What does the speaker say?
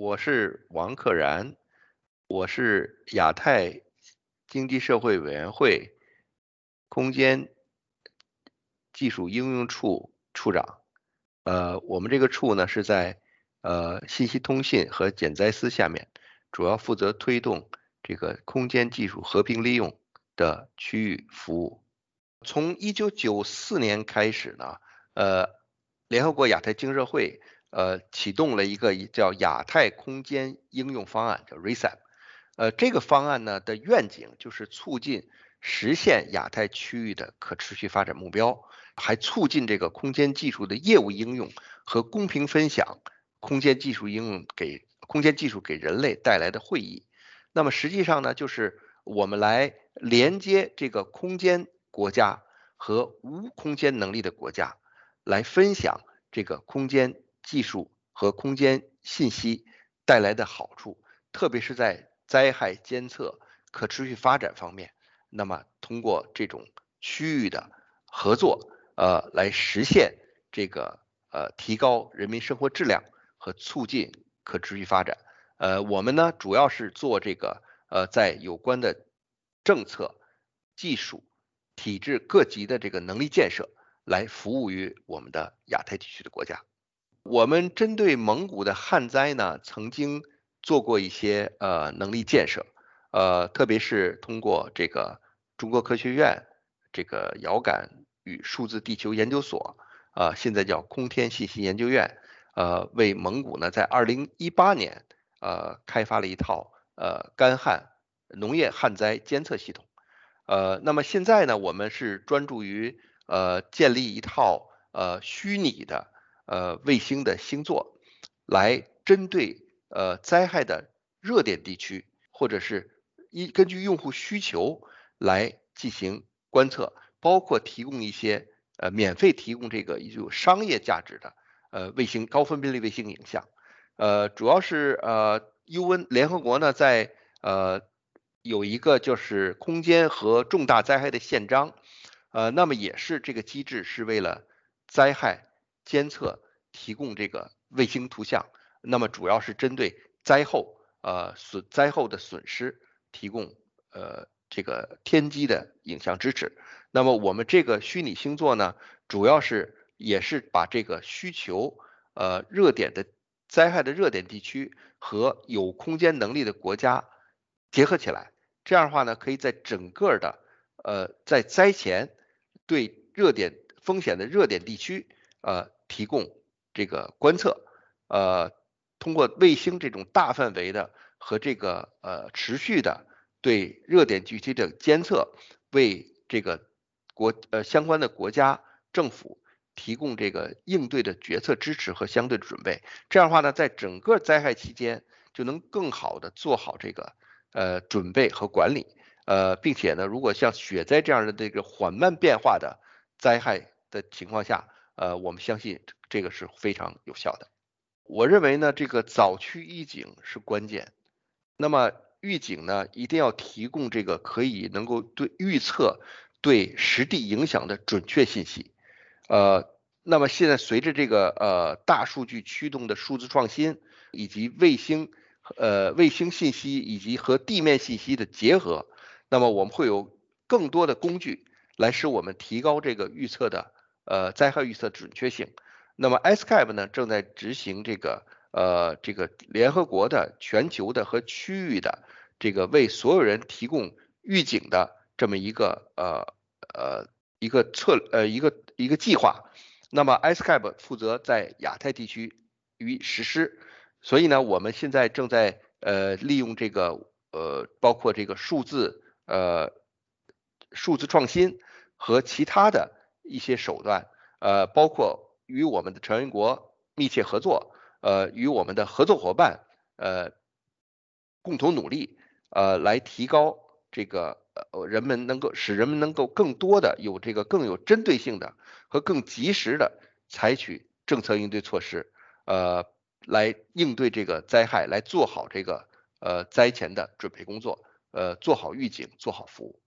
我是王克然，我是亚太经济社会委员会空间技术应用处处长。呃，我们这个处呢是在呃信息通信和减灾司下面，主要负责推动这个空间技术和平利用的区域服务。从一九九四年开始呢，呃，联合国亚太经社会。呃，启动了一个叫亚太空间应用方案，叫 RCEP。呃，这个方案呢的愿景就是促进实现亚太区域的可持续发展目标，还促进这个空间技术的业务应用和公平分享空间技术应用给空间技术给人类带来的会议。那么实际上呢，就是我们来连接这个空间国家和无空间能力的国家，来分享这个空间。技术和空间信息带来的好处，特别是在灾害监测、可持续发展方面，那么通过这种区域的合作，呃，来实现这个呃提高人民生活质量和促进可持续发展。呃，我们呢主要是做这个呃在有关的政策、技术、体制各级的这个能力建设，来服务于我们的亚太地区的国家。我们针对蒙古的旱灾呢，曾经做过一些呃能力建设，呃，特别是通过这个中国科学院这个遥感与数字地球研究所，啊，现在叫空天信息研究院，呃，为蒙古呢在二零一八年呃开发了一套呃干旱农业旱灾监测系统，呃，那么现在呢，我们是专注于呃建立一套呃虚拟的。呃，卫星的星座来针对呃灾害的热点地区，或者是一根据用户需求来进行观测，包括提供一些呃免费提供这个有商业价值的呃卫星高分辨率卫星影像。呃，主要是呃 UN 联合国呢在呃有一个就是空间和重大灾害的宪章，呃，那么也是这个机制是为了灾害。监测提供这个卫星图像，那么主要是针对灾后呃损灾后的损失提供呃这个天基的影像支持。那么我们这个虚拟星座呢，主要是也是把这个需求呃热点的灾害的热点地区和有空间能力的国家结合起来，这样的话呢，可以在整个的呃在灾前对热点风险的热点地区呃。提供这个观测，呃，通过卫星这种大范围的和这个呃持续的对热点地区的监测，为这个国呃相关的国家政府提供这个应对的决策支持和相对的准备。这样的话呢，在整个灾害期间就能更好的做好这个呃准备和管理，呃，并且呢，如果像雪灾这样的这个缓慢变化的灾害的情况下。呃，我们相信这个是非常有效的。我认为呢，这个早期预警是关键。那么预警呢，一定要提供这个可以能够对预测对实地影响的准确信息。呃，那么现在随着这个呃大数据驱动的数字创新，以及卫星呃卫星信息以及和地面信息的结合，那么我们会有更多的工具来使我们提高这个预测的。呃，灾害预测准确性。那么 s c a p 呢，正在执行这个呃这个联合国的全球的和区域的这个为所有人提供预警的这么一个呃呃一个策呃一个一个计划。那么 s c a p 负责在亚太地区予以实施。所以呢，我们现在正在呃利用这个呃包括这个数字呃数字创新和其他的。一些手段，呃，包括与我们的成员国密切合作，呃，与我们的合作伙伴，呃，共同努力，呃，来提高这个呃人们能够使人们能够更多的有这个更有针对性的和更及时的采取政策应对措施，呃，来应对这个灾害，来做好这个呃灾前的准备工作，呃，做好预警，做好服务。